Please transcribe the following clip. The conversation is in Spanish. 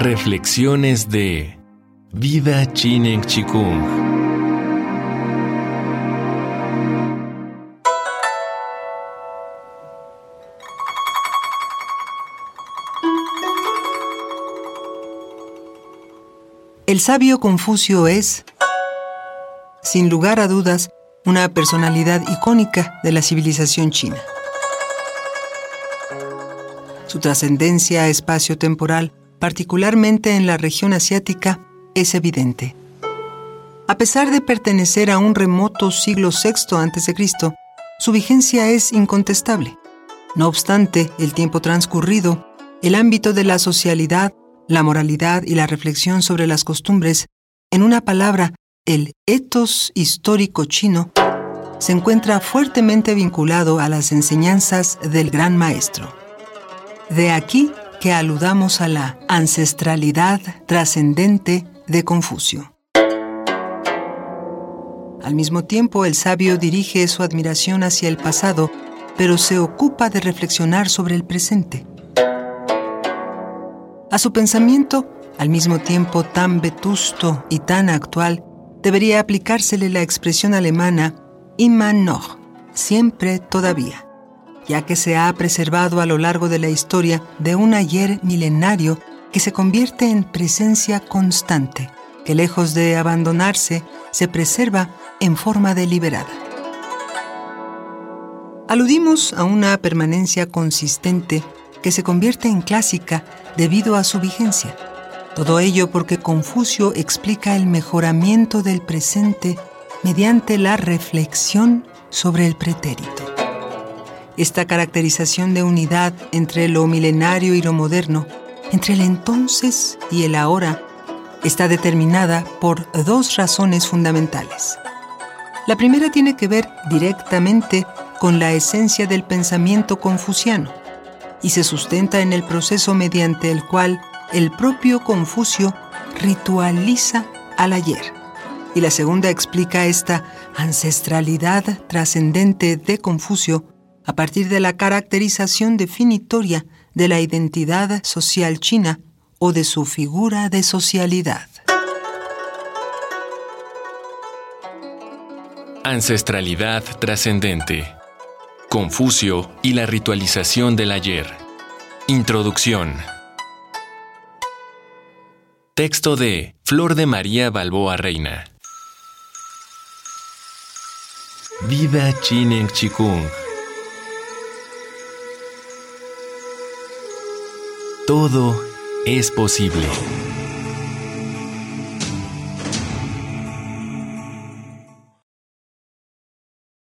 Reflexiones de Vida Chinen Chikung. El sabio Confucio es, sin lugar a dudas, una personalidad icónica de la civilización china. Su trascendencia espacio-temporal, particularmente en la región asiática, es evidente. A pesar de pertenecer a un remoto siglo VI a.C., su vigencia es incontestable. No obstante, el tiempo transcurrido, el ámbito de la socialidad, la moralidad y la reflexión sobre las costumbres, en una palabra, el etos histórico chino, se encuentra fuertemente vinculado a las enseñanzas del gran maestro. De aquí que aludamos a la ancestralidad trascendente de Confucio. Al mismo tiempo, el sabio dirige su admiración hacia el pasado, pero se ocupa de reflexionar sobre el presente. A su pensamiento, al mismo tiempo tan vetusto y tan actual, debería aplicársele la expresión alemana immer noch, siempre todavía ya que se ha preservado a lo largo de la historia de un ayer milenario que se convierte en presencia constante, que lejos de abandonarse, se preserva en forma deliberada. Aludimos a una permanencia consistente que se convierte en clásica debido a su vigencia. Todo ello porque Confucio explica el mejoramiento del presente mediante la reflexión sobre el pretérito. Esta caracterización de unidad entre lo milenario y lo moderno, entre el entonces y el ahora, está determinada por dos razones fundamentales. La primera tiene que ver directamente con la esencia del pensamiento confuciano y se sustenta en el proceso mediante el cual el propio Confucio ritualiza al ayer. Y la segunda explica esta ancestralidad trascendente de Confucio a partir de la caracterización definitoria de la identidad social china o de su figura de socialidad. Ancestralidad trascendente. Confucio y la ritualización del ayer. Introducción. Texto de Flor de María Balboa Reina. Vida Chinen Chikung. Todo es posible.